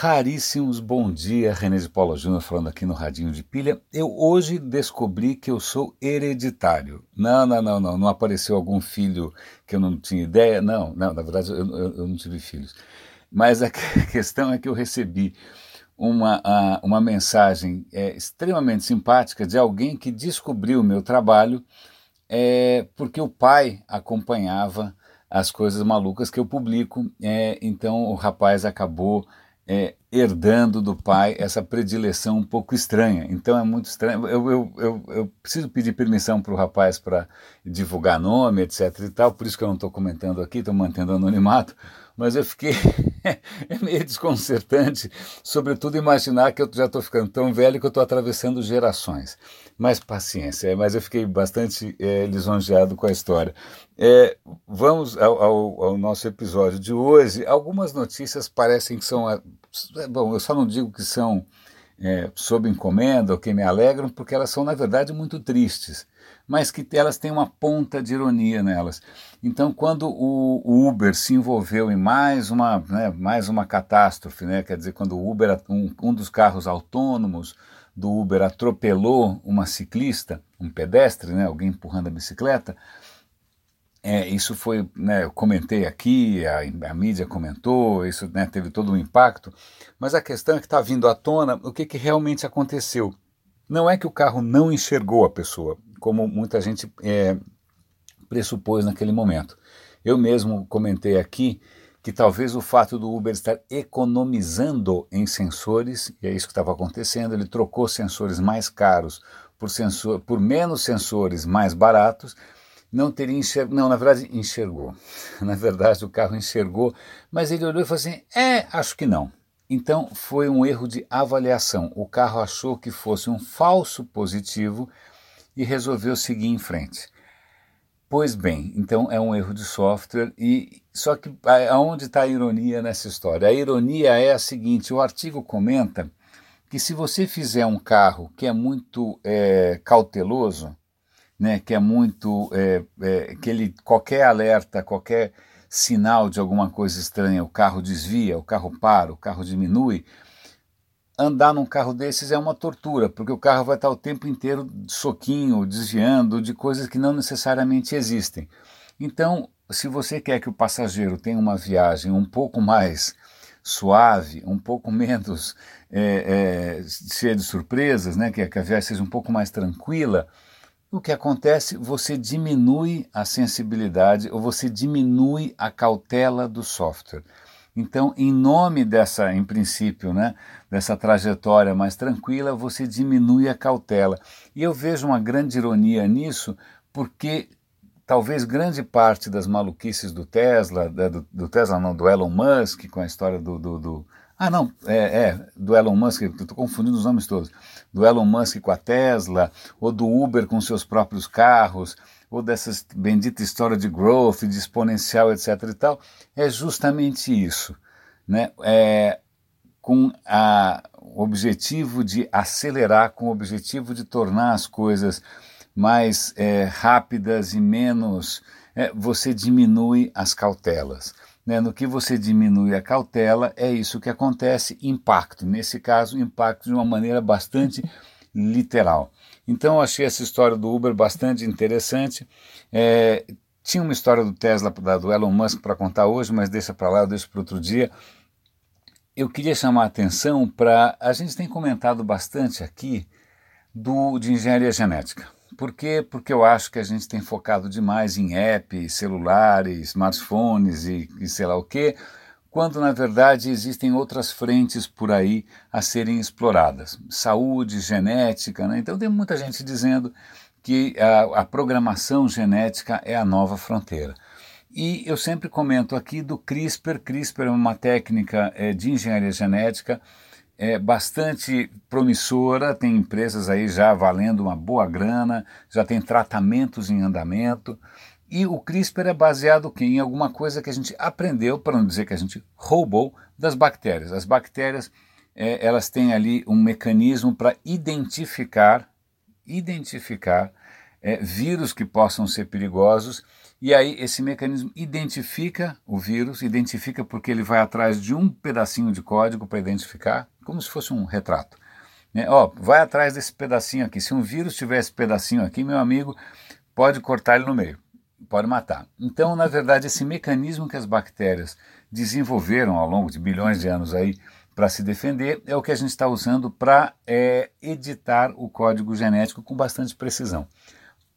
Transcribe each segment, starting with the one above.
raríssimos, bom dia, René de Paula Júnior falando aqui no Radinho de Pilha. Eu hoje descobri que eu sou hereditário. Não, não, não, não, não apareceu algum filho que eu não tinha ideia. Não, não, na verdade eu, eu, eu não tive filhos. Mas a questão é que eu recebi uma, uma mensagem é, extremamente simpática de alguém que descobriu o meu trabalho é, porque o pai acompanhava as coisas malucas que eu publico. É, então o rapaz acabou é, herdando do pai essa predileção um pouco estranha. Então é muito estranho. Eu, eu, eu, eu preciso pedir permissão para o rapaz para divulgar nome, etc. e tal, por isso que eu não estou comentando aqui, estou mantendo anonimato, mas eu fiquei é meio desconcertante, sobretudo imaginar que eu já estou ficando tão velho que eu estou atravessando gerações. Mas paciência, mas eu fiquei bastante é, lisonjeado com a história. É, vamos ao, ao, ao, nosso episódio de hoje. Algumas notícias parecem que são. É, bom, eu só não digo que são é, sob encomenda ou que me alegram, porque elas são, na verdade, muito tristes, mas que elas têm uma ponta de ironia nelas. Então, quando o, Uber se envolveu em mais uma, né, mais uma catástrofe, né, quer dizer, quando o Uber, um, um dos carros autônomos, do Uber atropelou uma ciclista, um pedestre, né, alguém empurrando a bicicleta. É, isso foi, né, eu comentei aqui, a, a mídia comentou, isso né, teve todo um impacto, mas a questão é que está vindo à tona o que, que realmente aconteceu. Não é que o carro não enxergou a pessoa, como muita gente é, pressupôs naquele momento. Eu mesmo comentei aqui que talvez o fato do Uber estar economizando em sensores, e é isso que estava acontecendo, ele trocou sensores mais caros por, sensor, por menos sensores mais baratos, não teria enxergado, não, na verdade enxergou, na verdade o carro enxergou, mas ele olhou e falou assim, é, acho que não. Então foi um erro de avaliação, o carro achou que fosse um falso positivo e resolveu seguir em frente. Pois bem, então é um erro de software e só que aonde está a ironia nessa história? A ironia é a seguinte: o artigo comenta que se você fizer um carro que é muito é, cauteloso, né, que é muito é, é, que ele qualquer alerta, qualquer sinal de alguma coisa estranha, o carro desvia, o carro para, o carro diminui, andar num carro desses é uma tortura, porque o carro vai estar o tempo inteiro soquinho, desviando de coisas que não necessariamente existem. Então, se você quer que o passageiro tenha uma viagem um pouco mais suave, um pouco menos é, é, cheia de surpresas, né, que a viagem seja um pouco mais tranquila, o que acontece? Você diminui a sensibilidade ou você diminui a cautela do software. Então, em nome dessa, em princípio, né, dessa trajetória mais tranquila, você diminui a cautela. E eu vejo uma grande ironia nisso, porque talvez grande parte das maluquices do Tesla, do, do Tesla não, do Elon Musk, com a história do, do, do ah, não, é, é do Elon Musk, estou confundindo os nomes todos. Do Elon Musk com a Tesla, ou do Uber com seus próprios carros, ou dessa bendita história de growth, de exponencial, etc. e tal, é justamente isso. Né? É, com o objetivo de acelerar, com o objetivo de tornar as coisas mais é, rápidas e menos. É, você diminui as cautelas. Né? No que você diminui a cautela, é isso que acontece: impacto. Nesse caso, impacto de uma maneira bastante literal. Então eu achei essa história do Uber bastante interessante. É, tinha uma história do Tesla, do Elon Musk para contar hoje, mas deixa para lá, eu deixo para outro dia. Eu queria chamar a atenção para. A gente tem comentado bastante aqui do, de engenharia genética. Por quê? Porque eu acho que a gente tem focado demais em apps, celulares, smartphones e, e sei lá o quê, quando na verdade existem outras frentes por aí a serem exploradas. Saúde, genética, né? então tem muita gente dizendo que a, a, programação genética é a nova fronteira. E eu sempre comento aqui do CRISPR. CRISPR é uma técnica é, de engenharia genética é, bastante promissora, tem empresas aí já valendo uma boa grana, já tem tratamentos em andamento. E o CRISPR é baseado em alguma coisa que a gente aprendeu, para não dizer que a gente roubou, das bactérias. As bactérias é, elas têm ali um mecanismo para identificar, identificar é, vírus que possam ser perigosos E aí esse mecanismo identifica o vírus, identifica porque ele vai atrás de um pedacinho de código para identificar, como se fosse um retrato. Né? Ó, vai atrás desse pedacinho aqui. Se um vírus tiver esse pedacinho aqui, meu amigo, pode cortar ele no meio, pode matar. Então, na verdade, esse mecanismo que as bactérias desenvolveram ao longo de bilhões de anos aí para se defender é o que a gente está usando para é, editar o código genético com bastante precisão.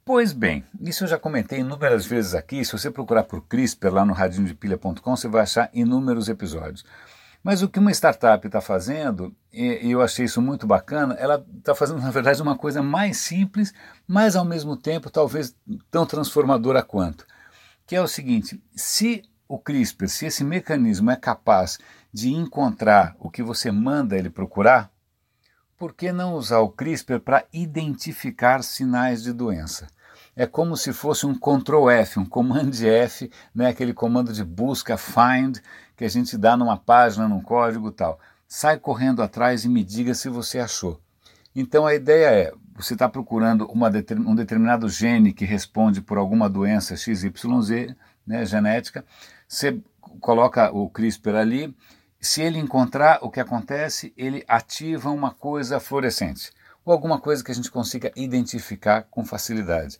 Pois bem, isso eu já comentei inúmeras vezes aqui. Se você procurar por CRISPR lá no radinhodepilha.com, você vai achar inúmeros episódios. Mas o que uma startup está fazendo, e, eu achei isso muito bacana, ela está fazendo, na verdade, uma coisa mais simples, mas ao mesmo tempo talvez tão transformadora quanto. Que é o seguinte: se o CRISPR, se esse mecanismo é capaz de encontrar o que você manda ele procurar, por que não usar o CRISPR para identificar sinais de doença? É como se fosse um Ctrl F, um Command F, né, aquele comando de busca, find, que a gente dá numa página, num código tal. Sai correndo atrás e me diga se você achou. Então a ideia é, você está procurando uma, um determinado gene que responde por alguma doença XYZ, né, genética, você coloca o CRISPR ali, se ele encontrar o que acontece, ele ativa uma coisa fluorescente, ou alguma coisa que a gente consiga identificar com facilidade.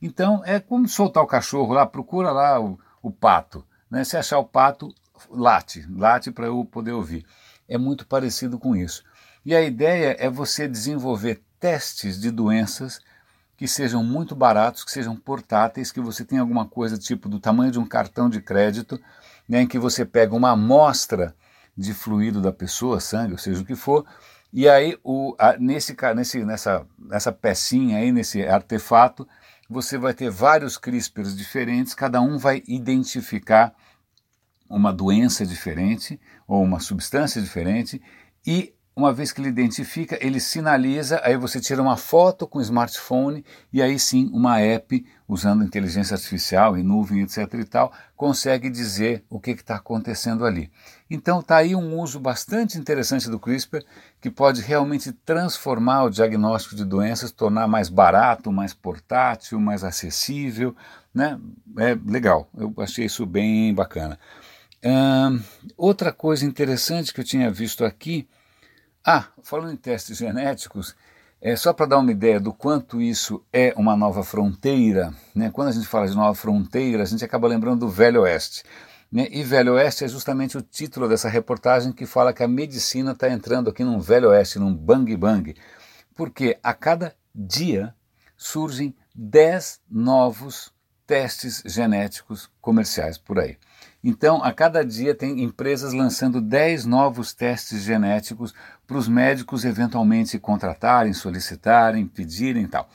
Então é como soltar o cachorro lá, procura lá o, o pato. Né? Se achar o pato, late, late para eu poder ouvir. É muito parecido com isso. E a ideia é você desenvolver testes de doenças que sejam muito baratos, que sejam portáteis, que você tenha alguma coisa tipo do tamanho de um cartão de crédito, né, em que você pega uma amostra de fluido da pessoa, sangue, ou seja o que for, e aí o, a, nesse, nesse, nessa, nessa pecinha aí, nesse artefato, você vai ter vários CRISPRs diferentes, cada um vai identificar uma doença diferente ou uma substância diferente e uma vez que ele identifica, ele sinaliza, aí você tira uma foto com o smartphone e aí sim uma app usando inteligência artificial e nuvem, etc e tal, consegue dizer o que está acontecendo ali. Então está aí um uso bastante interessante do CRISPR que pode realmente transformar o diagnóstico de doenças, tornar mais barato, mais portátil, mais acessível, né? É legal, eu achei isso bem bacana outra coisa interessante que eu tinha visto aqui, ah, falando em testes genéticos, é só para dar uma ideia do quanto isso é uma nova fronteira. Né? Quando a gente fala de nova fronteira, a gente acaba lembrando do Velho Oeste. Né? E Velho Oeste é justamente o título dessa reportagem que fala que a medicina está entrando aqui num Velho Oeste, num bang bang, porque a cada dia surgem 10 novos testes genéticos comerciais por aí. Então, a cada dia tem empresas lançando 10 novos testes genéticos para os médicos eventualmente contratarem, solicitarem, pedirem e tal.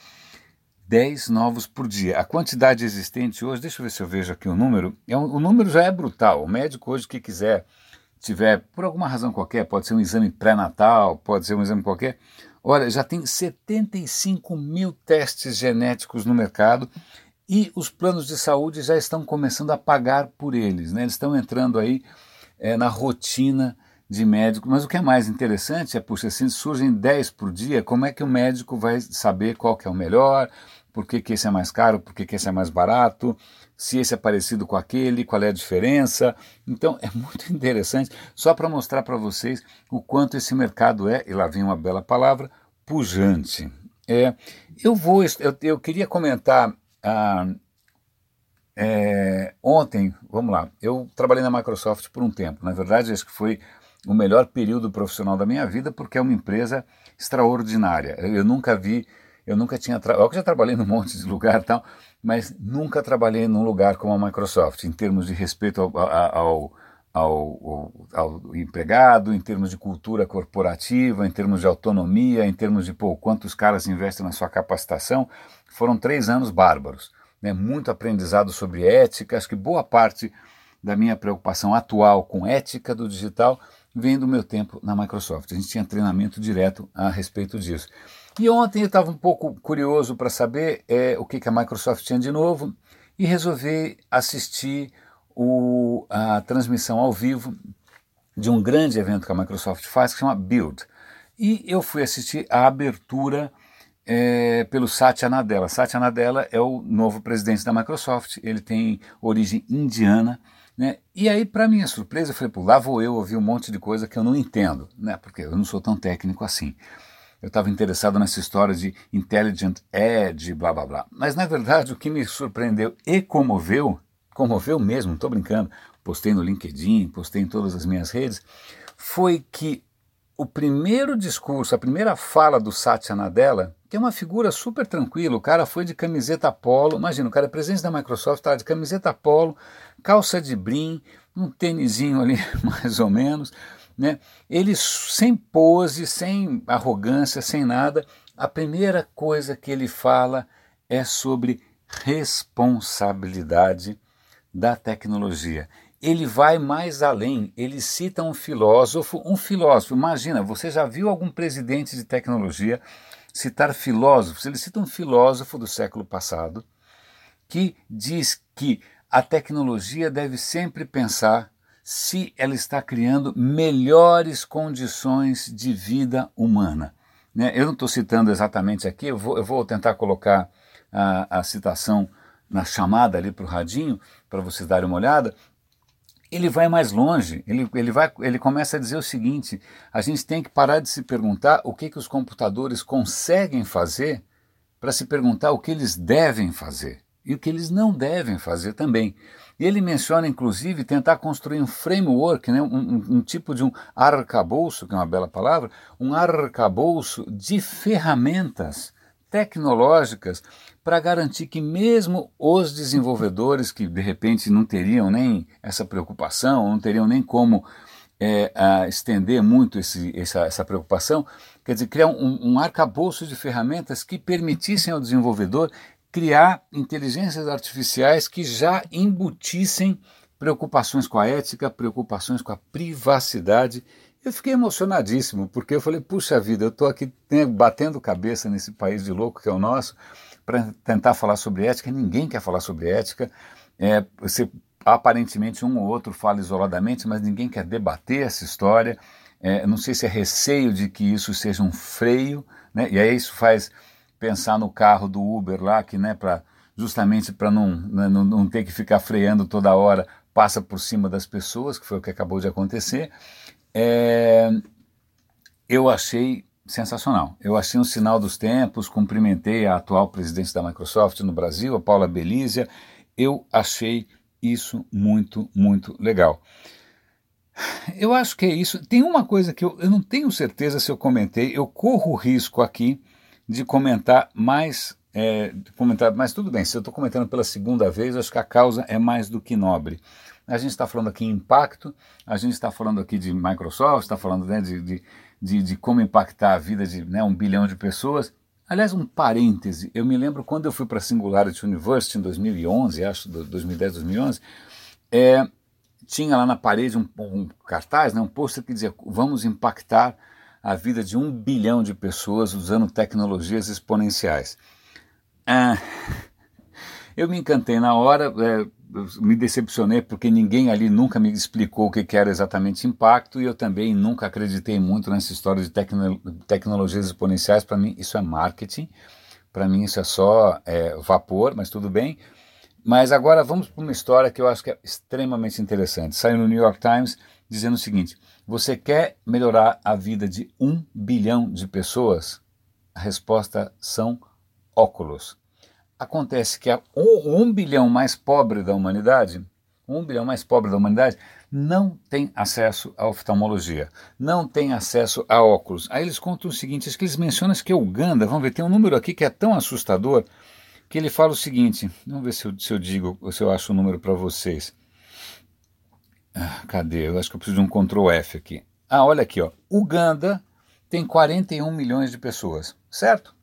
10 novos por dia. A quantidade existente hoje, deixa eu ver se eu vejo aqui o número, é um, o número já é brutal. O médico hoje que quiser, tiver, por alguma razão qualquer, pode ser um exame pré-natal, pode ser um exame qualquer, olha, já tem 75 mil testes genéticos no mercado e os planos de saúde já estão começando a pagar por eles, né? eles estão entrando aí é, na rotina de médico. Mas o que é mais interessante é, puxa, assim, surgem 10 por dia, como é que o médico vai saber qual que é o melhor, por que, que esse é mais caro, por que, que esse é mais barato, se esse é parecido com aquele, qual é a diferença. Então é muito interessante, só para mostrar para vocês o quanto esse mercado é, e lá vem uma bela palavra, pujante. É, eu vou, eu, eu queria comentar ah, é, ontem, vamos lá, eu trabalhei na Microsoft por um tempo. Na verdade, acho que foi o melhor período profissional da minha vida, porque é uma empresa extraordinária. Eu nunca vi, eu nunca tinha, eu já trabalhei num monte de lugar tal, mas nunca trabalhei num lugar como a Microsoft, em termos de respeito ao, ao, ao, ao, empregado, em termos de cultura corporativa, em termos de autonomia, em termos de pô, quantos caras investem na sua capacitação. Foram três anos bárbaros, né? muito aprendizado sobre ética. Acho que boa parte da minha preocupação atual com ética do digital vem do meu tempo na Microsoft. A gente tinha treinamento direto a respeito disso. E ontem eu estava um pouco curioso para saber é, o que, que a Microsoft tinha de novo e resolvi assistir o, a transmissão ao vivo de um grande evento que a Microsoft faz que chama Build. E eu fui assistir a abertura é, pelo Satya Nadella. Satya Nadella é o novo presidente da Microsoft, ele tem origem indiana, né? E aí, para minha surpresa, eu falei, pô, lá vou eu ouvir um monte de coisa que eu não entendo, né? porque eu não sou tão técnico assim. Eu estava interessado nessa história de intelligent edge, blá blá blá. Mas na verdade, o que me surpreendeu e comoveu, comoveu mesmo, não estou brincando, postei no LinkedIn, postei em todas as minhas redes, foi que o primeiro discurso, a primeira fala do Satya Nadella, que é uma figura super tranquila, o cara foi de camiseta polo, imagina, o cara é presidente da Microsoft, estava de camiseta polo, calça de brim, um tênisinho ali mais ou menos, né? Ele sem pose, sem arrogância, sem nada, a primeira coisa que ele fala é sobre responsabilidade da tecnologia ele vai mais além, ele cita um filósofo, um filósofo, imagina, você já viu algum presidente de tecnologia citar filósofos? Ele cita um filósofo do século passado que diz que a tecnologia deve sempre pensar se ela está criando melhores condições de vida humana. Né? Eu não estou citando exatamente aqui, eu vou, eu vou tentar colocar a, a citação na chamada ali para o radinho, para vocês darem uma olhada, ele vai mais longe, ele, ele, vai, ele começa a dizer o seguinte: a gente tem que parar de se perguntar o que, que os computadores conseguem fazer para se perguntar o que eles devem fazer e o que eles não devem fazer também. Ele menciona, inclusive, tentar construir um framework, né, um, um, um tipo de um arcabouço, que é uma bela palavra, um arcabouço de ferramentas tecnológicas para garantir que mesmo os desenvolvedores que de repente não teriam nem essa preocupação, não teriam nem como é, estender muito esse, essa, essa, preocupação, quer dizer, criar um, um arcabouço de ferramentas que permitissem ao desenvolvedor criar inteligências artificiais que já embutissem preocupações com a ética, preocupações com a privacidade eu fiquei emocionadíssimo, porque eu falei, puxa vida, eu estou aqui né, batendo cabeça nesse país de louco que é o nosso, para tentar falar sobre ética, ninguém quer falar sobre ética, é, você, aparentemente um ou outro fala isoladamente, mas ninguém quer debater essa história, é, não sei se é receio de que isso seja um freio, né, e aí isso faz pensar no carro do Uber lá, que né, pra, justamente para não, né, não, não ter que ficar freando toda hora, passa por cima das pessoas, que foi o que acabou de acontecer, é, eu achei sensacional. Eu achei um sinal dos tempos, cumprimentei a atual presidente da Microsoft no Brasil, a Paula Belízia. Eu achei isso muito, muito legal. Eu acho que é isso. Tem uma coisa que eu, eu não tenho certeza se eu comentei, eu corro o risco aqui de comentar mais. É, comentar, mas tudo bem, se eu estou comentando pela segunda vez, acho que a causa é mais do que nobre. A gente está falando aqui em impacto, a gente está falando aqui de Microsoft, está falando né, de, de, de, de, como impactar a vida de né, um bilhão de pessoas. Aliás, um parêntese, eu me lembro quando eu fui para a Singularity University em 2011, acho, 2010, 2011, é, tinha lá na parede um, um cartaz, né, um pôster que dizia vamos impactar a vida de um bilhão de pessoas usando tecnologias exponenciais. Ah, eu me encantei na hora, é, me decepcionei porque ninguém ali nunca me explicou o que, era exatamente impacto e eu também nunca acreditei muito nessa história de tecno, tecnologias exponenciais. Para mim, isso é marketing, para mim, isso é só é, vapor, mas tudo bem. Mas agora vamos para uma história que eu acho que é extremamente interessante. Saiu no New York Times dizendo o seguinte: você quer melhorar a vida de um bilhão de pessoas? A resposta são óculos. Acontece que o um bilhão mais pobre da humanidade, um bilhão mais pobre da humanidade, não tem acesso à oftalmologia, não tem acesso a óculos. Aí eles contam o seguinte: que eles mencionam que é Uganda, vamos ver, tem um número aqui que é tão assustador que ele fala o seguinte: vamos ver se eu, se eu digo, se eu acho o número para vocês. Ah, cadê? Eu acho que eu preciso de um Ctrl F aqui. Ah, olha aqui, ó. Uganda tem 41 milhões de pessoas, certo?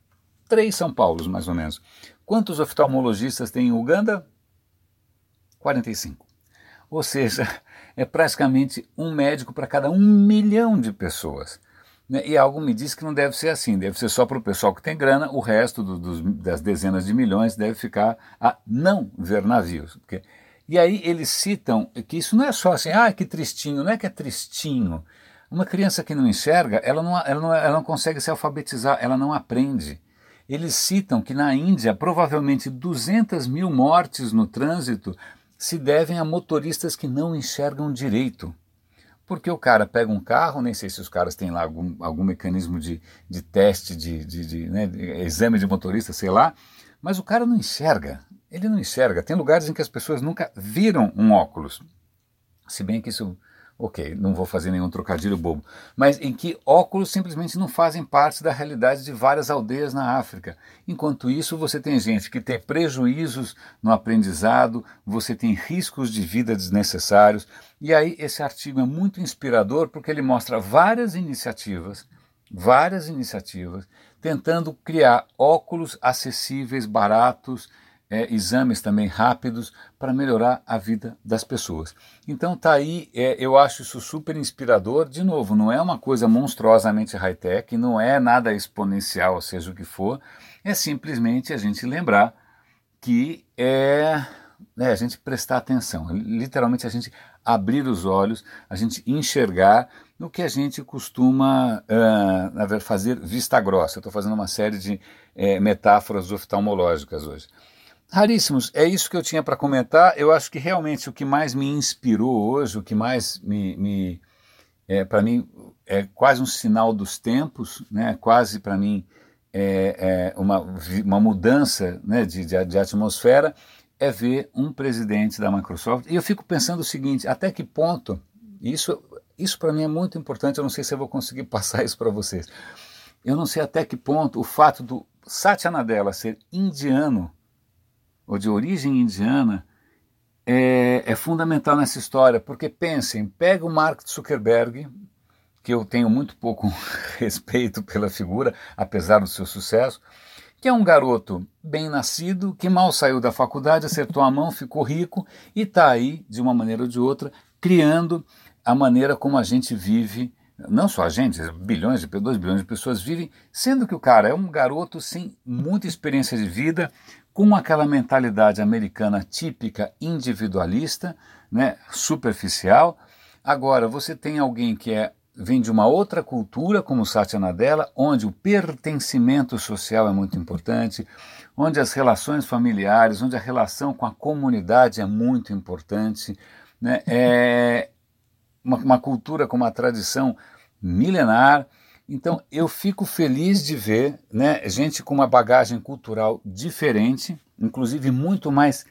Três São Paulos, mais ou menos. Quantos oftalmologistas tem em Uganda? 45. Ou seja, é praticamente um médico para cada um milhão de pessoas. Né? E algo me diz que não deve ser assim, deve ser só para o pessoal que tem grana, o resto do, dos, das dezenas de milhões deve ficar a não ver navios. Porque... E aí eles citam que isso não é só assim, ah, que tristinho, não é que é tristinho. Uma criança que não enxerga, ela não, ela não, ela não consegue se alfabetizar, ela não aprende. Eles citam que na Índia provavelmente 200 mil mortes no trânsito se devem a motoristas que não enxergam direito. Porque o cara pega um carro, nem sei se os caras têm lá algum, algum mecanismo de, de teste, de, de, de, né, de exame de motorista, sei lá, mas o cara não enxerga. Ele não enxerga. Tem lugares em que as pessoas nunca viram um óculos. Se bem que isso ok, não vou fazer nenhum trocadilho bobo, mas em que óculos simplesmente não fazem parte da realidade de várias aldeias na África. Enquanto isso, você tem gente que tem prejuízos no aprendizado, você tem riscos de vida desnecessários, e aí esse artigo é muito inspirador porque ele mostra várias iniciativas, várias iniciativas, tentando criar óculos acessíveis, baratos, é, exames também rápidos para melhorar a vida das pessoas. Então tá aí, é, eu acho isso super inspirador. De novo, não é uma coisa monstruosamente high-tech, não é nada exponencial, seja o que for, é simplesmente a gente lembrar que é, é a gente prestar atenção, literalmente a gente abrir os olhos, a gente enxergar no que a gente costuma uh, fazer vista grossa. Eu estou fazendo uma série de uh, metáforas oftalmológicas hoje. Raríssimos, é isso que eu tinha para comentar. Eu acho que realmente o que mais me inspirou hoje, o que mais me, me é, para mim é quase um sinal dos tempos, né? Quase para mim é, é, uma, uma mudança né, de, de, de atmosfera é ver um presidente da Microsoft. E eu fico pensando o seguinte: até que ponto isso isso para mim é muito importante. Eu não sei se eu vou conseguir passar isso para vocês. Eu não sei até que ponto o fato do Satya Nadella ser indiano ou de origem indiana, é, é, fundamental nessa história, porque pensem, pega o Mark Zuckerberg, que eu tenho muito pouco respeito pela figura, apesar do seu sucesso, que é um garoto bem nascido, que mal saiu da faculdade, acertou a mão, ficou rico e está aí, de uma maneira ou de outra, criando a maneira como a gente vive, não só a gente, bilhões de 2 bilhões de pessoas vivem, sendo que o cara é um garoto sem muita experiência de vida, com aquela mentalidade americana típica individualista, né, superficial. Agora, você tem alguém que é, vem de uma outra cultura, como Satya Nadella, onde o pertencimento social é muito importante, onde as relações familiares, onde a relação com a comunidade é muito importante. Né, é uma, uma cultura com uma tradição milenar, então eu fico feliz de ver né, gente com uma bagagem cultural diferente, inclusive muito mais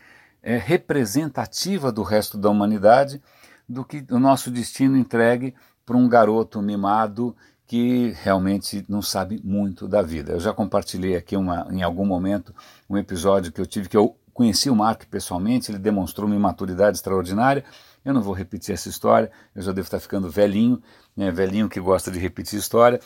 é, representativa do resto da humanidade, do que o nosso destino entregue para um garoto mimado que realmente não sabe muito da vida. Eu já compartilhei aqui uma, em algum momento um episódio que eu tive que eu conheci o Mark pessoalmente, ele demonstrou uma maturidade extraordinária eu não vou repetir essa história, eu já devo estar ficando velhinho, né, velhinho que gosta de repetir história,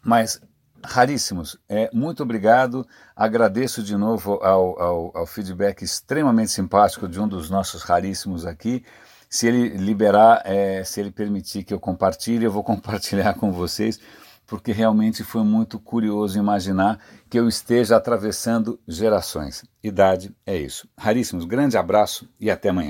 mas raríssimos. É, muito obrigado, agradeço de novo ao, ao, ao feedback extremamente simpático de um dos nossos raríssimos aqui. Se ele liberar, é, se ele permitir que eu compartilhe, eu vou compartilhar com vocês, porque realmente foi muito curioso imaginar que eu esteja atravessando gerações. Idade é isso. Raríssimos, grande abraço e até amanhã.